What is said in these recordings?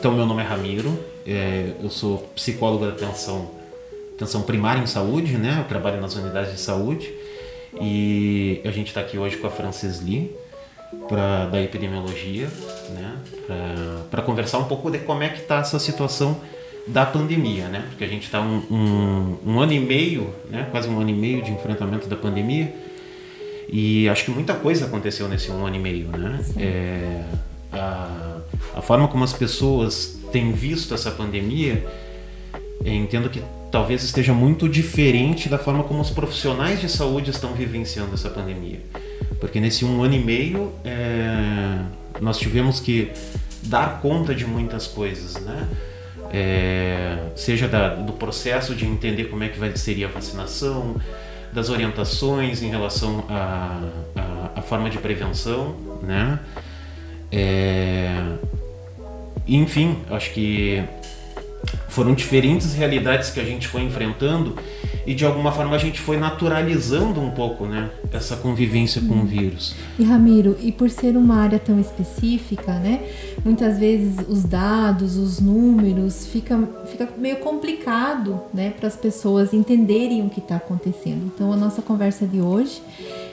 Então, meu nome é Ramiro, é, eu sou psicólogo da atenção, atenção primária em saúde, né? Eu trabalho nas unidades de saúde e a gente está aqui hoje com a Frances Lee, pra, da epidemiologia, né? Para conversar um pouco de como é que está essa situação da pandemia, né? Porque a gente está um, um, um, ano e meio, né? Quase um ano e meio de enfrentamento da pandemia e acho que muita coisa aconteceu nesse um ano e meio, né? A, a forma como as pessoas têm visto essa pandemia, entendo que talvez esteja muito diferente da forma como os profissionais de saúde estão vivenciando essa pandemia. Porque nesse um ano e meio é, nós tivemos que dar conta de muitas coisas, né? É, seja da, do processo de entender como é que vai, seria a vacinação, das orientações em relação à forma de prevenção, né? É, enfim, acho que foram diferentes realidades que a gente foi enfrentando e de alguma forma a gente foi naturalizando um pouco, né, essa convivência com o vírus. E Ramiro, e por ser uma área tão específica, né, muitas vezes os dados, os números, fica, fica meio complicado, né, para as pessoas entenderem o que está acontecendo. Então a nossa conversa de hoje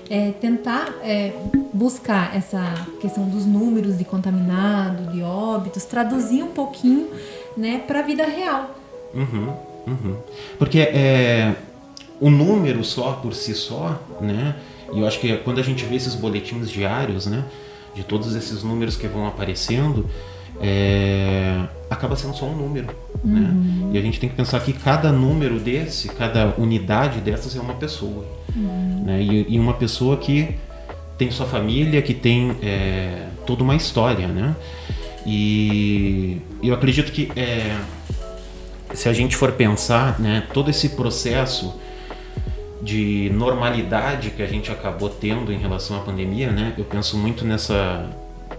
é tentar é, buscar essa questão dos números de contaminado, de óbitos, traduzir um pouquinho, né, para a vida real. Uhum, uhum. Porque é, o número só por si só, né? E eu acho que quando a gente vê esses boletins diários, né? De todos esses números que vão aparecendo, é, acaba sendo só um número, uhum. né? E a gente tem que pensar que cada número desse, cada unidade dessas é uma pessoa, uhum. né? E, e, uma pessoa que tem sua família, que tem é, toda uma história, né? E eu acredito que é, se a gente for pensar, né, todo esse processo de normalidade que a gente acabou tendo em relação à pandemia, né? Eu penso muito nessa,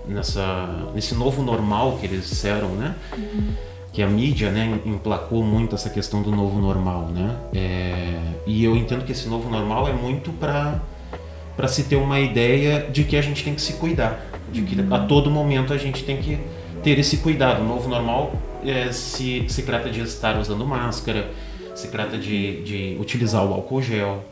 nessa, nesse novo normal que eles disseram, né? Uhum. Que a mídia, né, emplacou muito essa questão do novo normal, né? É, e eu entendo que esse novo normal é muito para para se ter uma ideia de que a gente tem que se cuidar, de que uhum. a todo momento a gente tem que ter esse cuidado. O novo normal é, se, se trata de estar usando máscara, se trata de, de utilizar o álcool gel.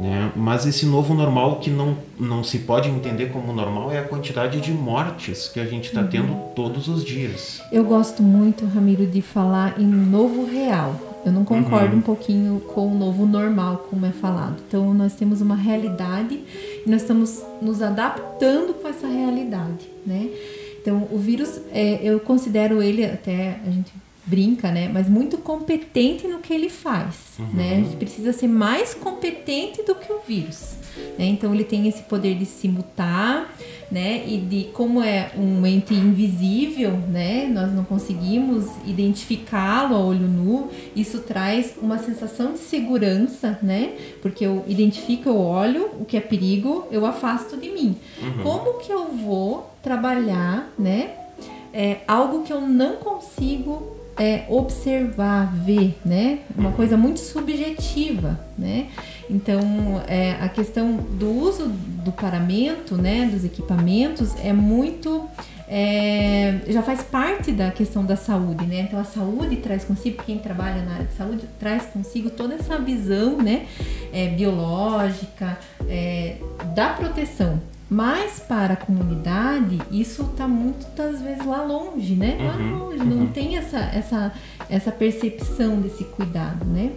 Né? Mas esse novo normal que não, não se pode entender como normal é a quantidade de mortes que a gente está uhum. tendo todos os dias. Eu gosto muito, Ramiro, de falar em novo real. Eu não concordo uhum. um pouquinho com o novo normal, como é falado. Então, nós temos uma realidade e nós estamos nos adaptando com essa realidade, né? Então, o vírus, é, eu considero ele até a gente brinca, né? Mas muito competente no que ele faz, uhum. né? Gente precisa ser mais competente do que o vírus, né? Então ele tem esse poder de se mutar, né? E de como é um ente invisível, né? Nós não conseguimos identificá-lo a olho nu. Isso traz uma sensação de segurança, né? Porque eu identifico, eu olho o que é perigo, eu afasto de mim. Uhum. Como que eu vou trabalhar, né? É, algo que eu não consigo é, observar, ver, né? Uma coisa muito subjetiva, né? Então, é, a questão do uso do paramento, né, dos equipamentos, é muito é, já faz parte da questão da saúde, né? Então a saúde traz consigo, quem trabalha na área de saúde traz consigo toda essa visão, né, é, biológica é, da proteção. Mas para a comunidade, isso está muitas vezes lá longe, né? Lá uhum, longe, uhum. não tem essa, essa, essa percepção desse cuidado, né?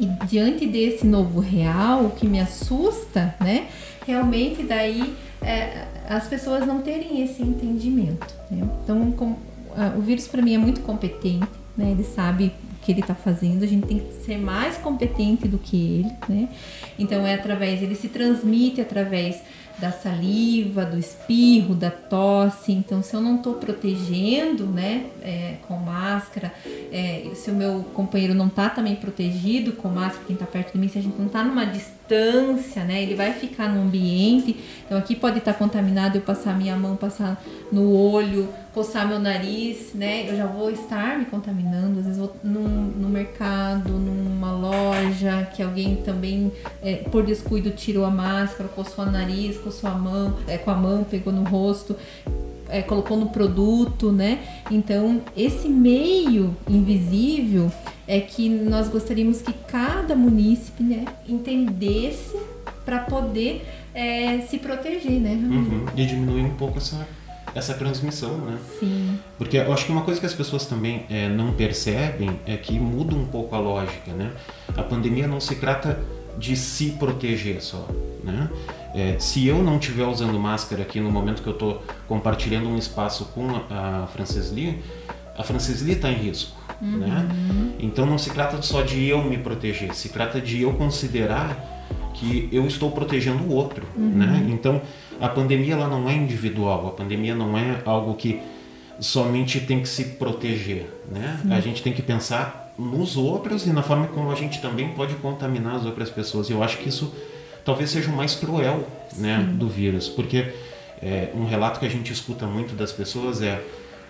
E diante desse novo real, o que me assusta, né? Realmente daí é, as pessoas não terem esse entendimento. Né? Então, com, a, o vírus para mim é muito competente, né? Ele sabe o que ele está fazendo, a gente tem que ser mais competente do que ele, né? Então é através, ele se transmite através da saliva, do espirro, da tosse. Então, se eu não estou protegendo, né, é, com máscara, é, se o meu companheiro não está também protegido com máscara, quem está perto de mim, se a gente não está numa distância, né, ele vai ficar no ambiente. Então, aqui pode estar tá contaminado, eu passar minha mão, passar no olho, coçar meu nariz, né, eu já vou estar me contaminando. Às vezes vou no mercado, numa loja, que alguém também, é, por descuido, tirou a máscara, coçou o nariz, com sua mão, é, com a mão, pegou no rosto. é, colocou no produto, né? Então, esse meio invisível é que nós gostaríamos que cada munícipe né, entendesse para poder é, se proteger, né? Uhum. E diminuir um pouco essa, essa transmissão, né? Sim. Porque eu acho que uma coisa que as pessoas também é, não percebem é que muda um pouco a lógica, né? A pandemia não se trata de se proteger só, né? É, se eu não estiver usando máscara aqui no momento que eu estou compartilhando um espaço com a, a Frances Lee, a Frances Lee está em risco, uhum. né? Então não se trata só de eu me proteger, se trata de eu considerar que eu estou protegendo o outro, uhum. né? Então a pandemia ela não é individual, a pandemia não é algo que somente tem que se proteger, né? A gente tem que pensar nos outros e na forma como a gente também pode contaminar as outras pessoas. Eu acho que isso talvez seja o mais cruel, né, do vírus, porque é, um relato que a gente escuta muito das pessoas é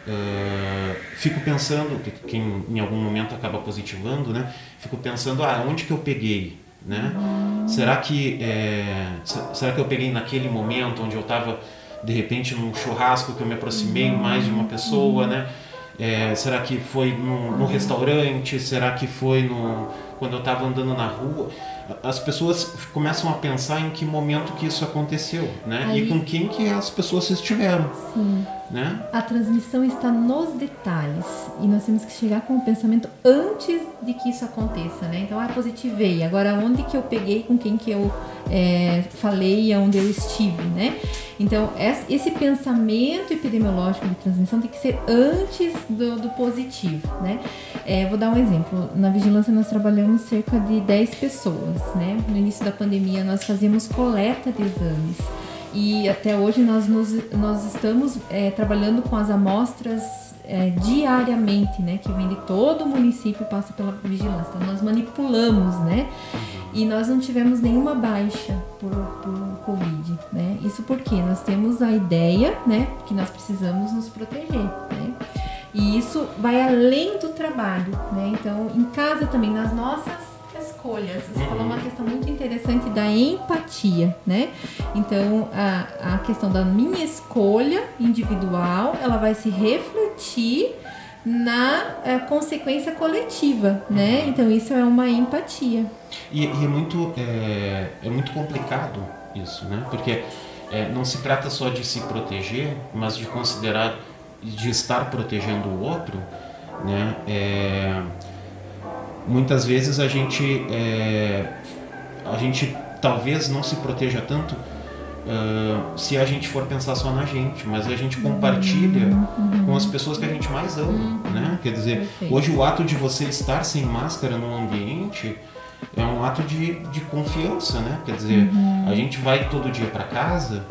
Uh, fico pensando, que quem em algum momento acaba positivando, né? Fico pensando, ah, onde que eu peguei, né? Uhum. Será que é, será que eu peguei naquele momento onde eu estava de repente num churrasco que eu me aproximei uhum. mais de uma pessoa, uhum. né? É, será que foi no, no, restaurante? Será que foi no, quando eu estava andando na rua? As pessoas começam a pensar em que momento que isso aconteceu, né? Aí, e com quem que as pessoas estiveram. Sim. Né? A transmissão está nos detalhes e nós temos que chegar com o pensamento antes de que isso aconteça, né? Então, ah, positivei. Agora, onde que eu peguei, com quem que eu é, falei, aonde eu estive, né? Então, esse pensamento epidemiológico de transmissão tem que ser antes do, do positivo, né? É, vou dar um exemplo. Na vigilância nós trabalhamos cerca de 10 pessoas, né? No início da pandemia nós fazíamos coleta de exames e até hoje nós, nos, nós estamos é, trabalhando com as amostras é, diariamente, né? Que vem de todo o município passa pela vigilância. Então nós manipulamos, né? E nós não tivemos nenhuma baixa por, por Covid, né? Isso porque nós temos a ideia, né? Que nós precisamos nos proteger, né? E isso vai além do trabalho, né? Então, em casa também, nas nossas escolhas. Você falou uma questão muito interessante da empatia, né? Então, a, a questão da minha escolha individual, ela vai se refletir na é, consequência coletiva, né? Então, isso é uma empatia. E, e é, muito, é, é, muito complicado isso, né? Porque é, não se trata só de se proteger, mas de considerar, de estar protegendo o outro, né? É, muitas vezes a gente é, a gente talvez não se proteja tanto uh, se a gente for pensar só na gente, mas a gente compartilha uhum. com as pessoas que a gente mais ama, uhum. né? Quer dizer, Perfeito. hoje o ato de você estar sem máscara no ambiente é um ato de, de confiança, né? Quer dizer, uhum. a gente vai todo dia para casa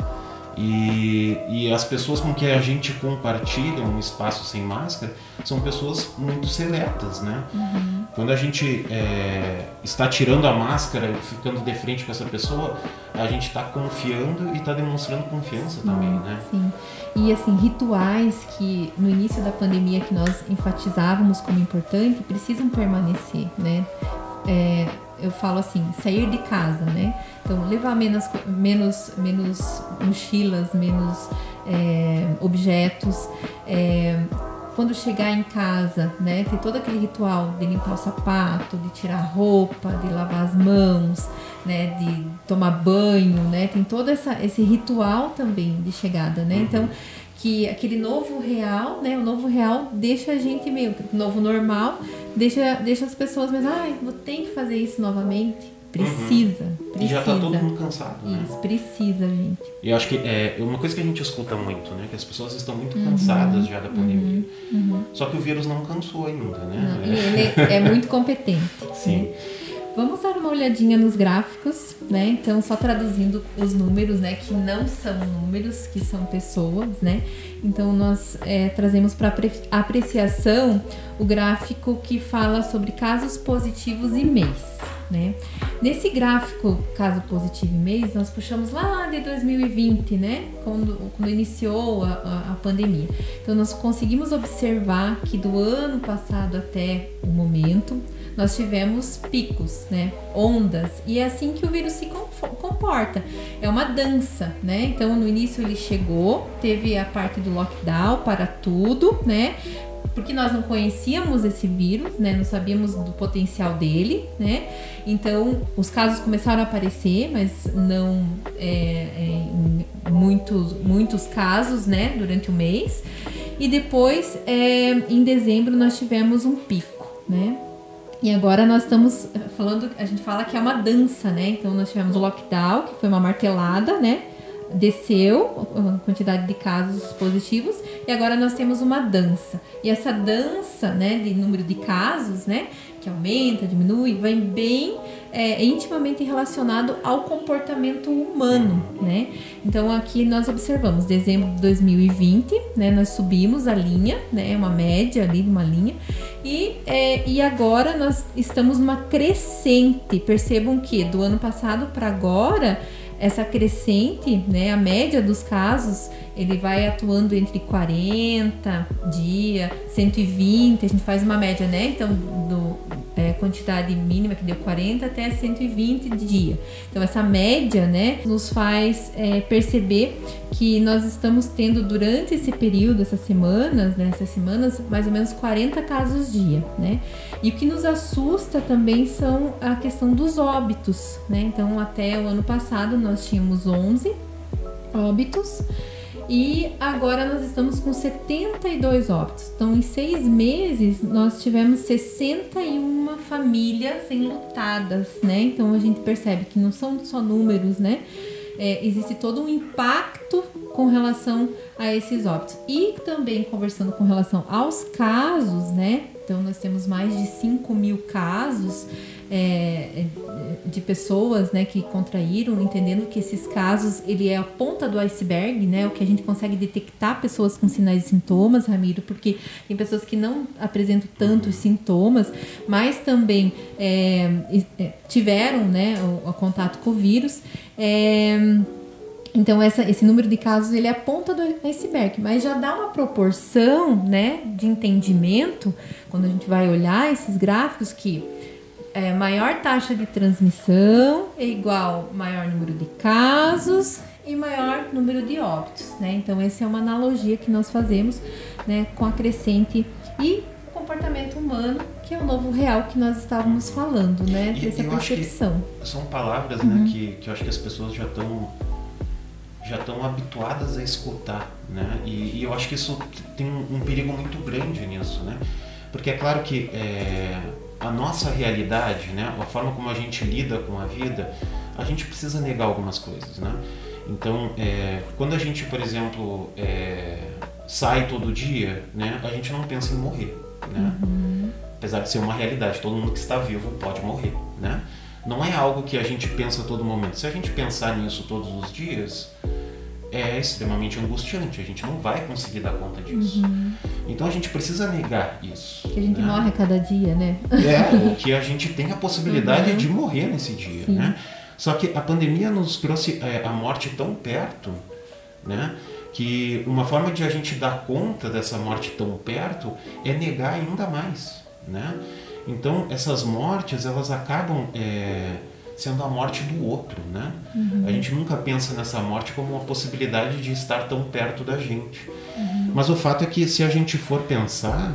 e, e as pessoas com que a gente compartilha um espaço sem máscara são pessoas muito seletas, né? Uhum. Quando a gente é, está tirando a máscara e ficando de frente com essa pessoa, a gente está confiando e está demonstrando confiança também, né? Sim. E assim, rituais que no início da pandemia que nós enfatizávamos como importante precisam permanecer, né? É, eu falo assim, sair de casa, né? Então, levar menos, menos, menos mochilas, menos é, objetos. É, quando chegar em casa, né, tem todo aquele ritual de limpar o sapato, de tirar a roupa, de lavar as mãos, né, de tomar banho, né, tem todo essa, esse ritual também de chegada, né, então que aquele novo real, né, o novo real deixa a gente meio, novo normal, deixa, deixa as pessoas mas ai, vou ter que fazer isso novamente, Precisa, uhum. precisa. E já tá todo mundo cansado, né? Isso, precisa, gente. E eu acho que é uma coisa que a gente escuta muito, né? Que as pessoas estão muito cansadas uhum. já da pandemia. Uhum. uhum. Só que o vírus não cansou ainda, né? Não, ele é muito competente. Sim. Né? Vamos dar uma olhadinha nos gráficos, né? Então, só traduzindo os números, né? Que não são números, que são pessoas, né? Então, nós é, trazemos para apreciação o gráfico que fala sobre casos positivos e mês, né? Nesse gráfico, caso positivo e mês, nós puxamos lá de 2020, né? Quando, quando iniciou a, a, a pandemia. Então, nós conseguimos observar que do ano passado até o momento, nós tivemos picos, né? Ondas. E é assim que o vírus se comporta. É uma dança, né? Então no início ele chegou, teve a parte do lockdown para tudo, né? Porque nós não conhecíamos esse vírus, né? Não sabíamos do potencial dele, né? Então os casos começaram a aparecer, mas não é, é, em muitos, muitos casos, né? Durante o mês. E depois, é, em dezembro, nós tivemos um pico, né? E agora nós estamos falando, a gente fala que é uma dança, né? Então nós tivemos o lockdown, que foi uma martelada, né? Desceu a quantidade de casos positivos e agora nós temos uma dança. E essa dança, né, de número de casos, né, que aumenta, diminui, vem bem é, intimamente relacionado ao comportamento humano, né? Então aqui nós observamos dezembro de 2020, né, nós subimos a linha, né, uma média ali de uma linha e, é, e agora nós estamos numa crescente. Percebam que do ano passado para agora essa crescente, né, a média dos casos, ele vai atuando entre 40 dia, 120, a gente faz uma média, né? Então, do, quantidade mínima que deu 40 até 120 de dia. Então, essa média, né, nos faz é, perceber que nós estamos tendo durante esse período, essas semanas, né, essas semanas, mais ou menos 40 casos dia, né? E o que nos assusta também são a questão dos óbitos, né? Então, até o ano passado nós tínhamos 11 óbitos e agora nós estamos com 72 óbitos. Então, em seis meses, nós tivemos 61 famílias enlutadas, né? Então, a gente percebe que não são só números, né? É, existe todo um impacto com relação a esses óbitos. E também conversando com relação aos casos, né? Então, nós temos mais de 5 mil casos é, de pessoas né, que contraíram, entendendo que esses casos ele é a ponta do iceberg, né, o que a gente consegue detectar pessoas com sinais e sintomas, Ramiro, porque tem pessoas que não apresentam tantos sintomas, mas também é, é, tiveram né, o, o, contato com o vírus. É, então essa, esse número de casos ele é a ponta do iceberg, mas já dá uma proporção, né, de entendimento quando a gente vai olhar esses gráficos que é, maior taxa de transmissão é igual maior número de casos e maior número de óbitos, né? Então essa é uma analogia que nós fazemos, né, com a crescente e comportamento humano, que é o novo real que nós estávamos falando, né, e, dessa percepção. são palavras, né, uhum. né, que, que eu acho que as pessoas já estão já estão habituadas a escutar, né? E, e, eu acho que isso tem um, um perigo muito grande nisso, né? Porque é claro que é, a nossa realidade, né, a forma como a gente lida com a vida, a gente precisa negar algumas coisas, né? Então, é, quando a gente, por exemplo, é, sai todo dia, né, a gente não pensa em morrer, né? Uhum. Apesar de ser uma realidade, todo mundo que está vivo pode morrer, né? Não é algo que a gente pensa a todo momento. Se a gente pensar nisso todos os dias, é extremamente angustiante. A gente não vai conseguir dar conta disso. Uhum. Então a gente precisa negar isso. Que a gente né? morre a cada dia, né? É, que a gente tem a possibilidade uhum. de morrer nesse dia, Sim. né? Só que a pandemia nos trouxe é, a morte tão perto, né? Que uma forma de a gente dar conta dessa morte tão perto é negar ainda mais, né? Então essas mortes elas acabam é, sendo a morte do outro, né? Uhum. A gente nunca pensa nessa morte como uma possibilidade de estar tão perto da gente. Uhum. Mas o fato é que se a gente for pensar,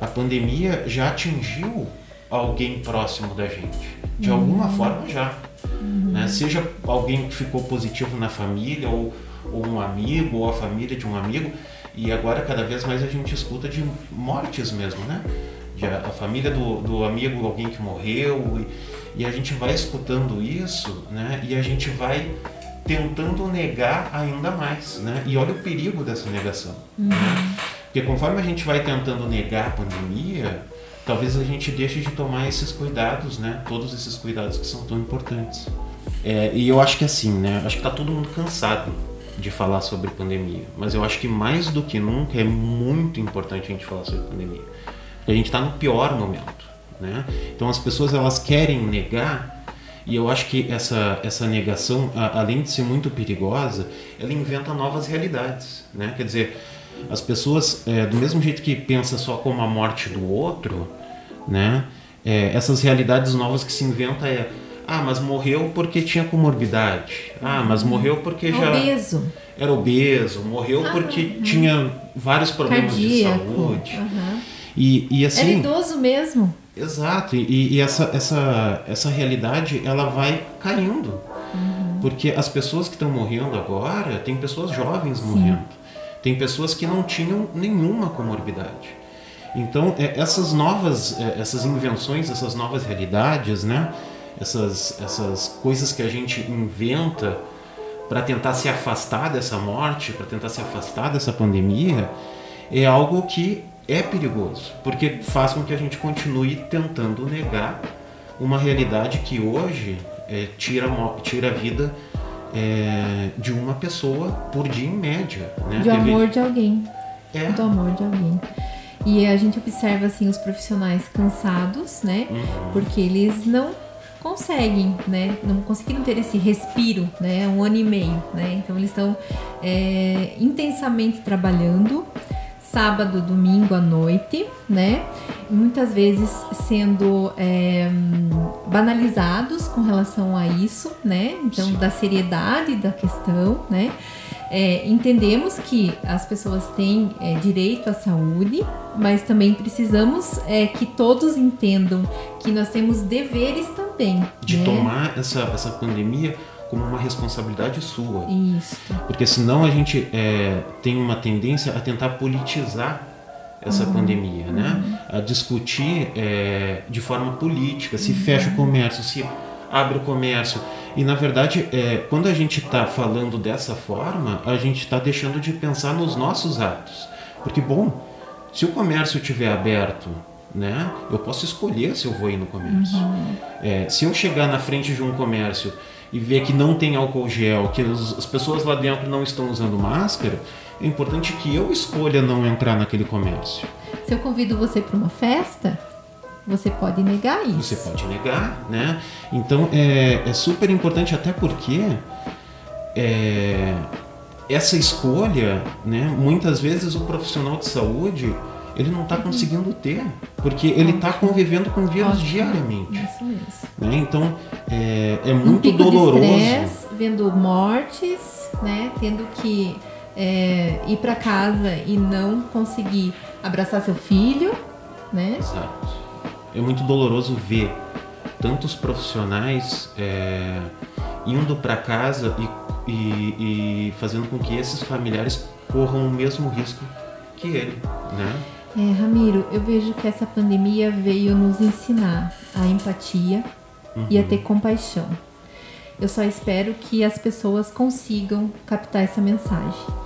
a pandemia já atingiu alguém próximo da gente, de uhum. alguma forma já. Né? Seja alguém que ficou positivo na família, ou, ou um amigo, ou a família de um amigo, e agora cada vez mais a gente escuta de mortes mesmo, né? De a, a família do, do amigo, alguém que morreu. E, e a gente vai escutando isso, né? E a gente vai tentando negar ainda mais, né? E olha o perigo dessa negação. Uhum. Né? Porque conforme a gente vai tentando negar a pandemia, talvez a gente deixe de tomar esses cuidados, né? Todos esses cuidados que são tão importantes. É, e eu acho que assim, né? Acho que tá todo mundo cansado de falar sobre pandemia, mas eu acho que mais do que nunca é muito importante a gente falar sobre pandemia. Porque a gente está no pior momento. Né? Então as pessoas elas querem negar e eu acho que essa, essa negação, a, além de ser muito perigosa, ela inventa novas realidades. Né? Quer dizer, as pessoas, é, do mesmo jeito que pensa só como a morte do outro, né? É, essas realidades novas que se inventa é Ah, mas morreu porque tinha comorbidade. Ah, mas morreu porque já Obeso. era obeso. Morreu porque tinha vários problemas de Cardíaco. saúde. Aham. E, e Era assim, idoso mesmo. Exato. E, e essa, essa, essa realidade ela vai caindo. Porque as pessoas que estão morrendo agora, tem pessoas jovens morrendo. Tem pessoas que não tinham nenhuma comorbidade. Então, é, essas novas, é, essas invenções, essas novas realidades, né? Essas, essas coisas que a gente inventa para tentar se afastar dessa morte, para tentar se afastar dessa pandemia, é algo que é perigoso, porque faz com que a gente continue tentando negar uma realidade que hoje é, tira, tira a vida é, de uma pessoa por dia em média. Né? De Teve- amor de alguém. É. Do amor de alguém. E a gente observa assim os profissionais cansados, né? Uhum. Porque eles não conseguem, né? Não conseguiram ter esse respiro, né? Um ano e meio, né? Então eles estão é, intensamente trabalhando, sábado, domingo à noite, né? Muitas vezes sendo é, banalizados com relação a isso, né? Então Sim. da seriedade da questão, né? É, entendemos que as pessoas têm é, direito à saúde, mas também precisamos é, que todos entendam que nós temos deveres também. de né? tomar essa, essa pandemia como uma responsabilidade sua. Isso. Porque senão a gente é, tem uma tendência a tentar politizar essa pandemia, né? A discutir é, de forma política, se fecha o comércio, se abre o comércio. E na verdade, é, quando a gente está falando dessa forma, a gente está deixando de pensar nos nossos atos. Porque, bom, se o comércio estiver aberto, né, eu posso escolher se eu vou ir no comércio. É, se eu chegar na frente de um comércio e ver que não tem álcool gel, que as, as pessoas lá dentro não estão usando máscara, é importante que eu escolha não entrar naquele comércio. Se eu convido você para uma festa, você pode negar isso. Você pode negar, né? Então é, é super importante até porque é, essa escolha, né? Muitas vezes o profissional de saúde ele não está conseguindo ter, porque ele está convivendo com vírus diariamente. Isso mesmo. né? Então é, é Um muito pico doloroso. de estresse, vendo mortes, né? Tendo que é, ir para casa e não conseguir abraçar seu filho, né? Exato. É muito doloroso ver tantos profissionais é, indo para casa e, e- e fazendo com que esses familiares corram o mesmo risco que ele, né? É, Ramiro, eu vejo que essa pandemia veio nos ensinar a empatia e a ter compaixão. Eu só espero que as pessoas consigam captar essa mensagem.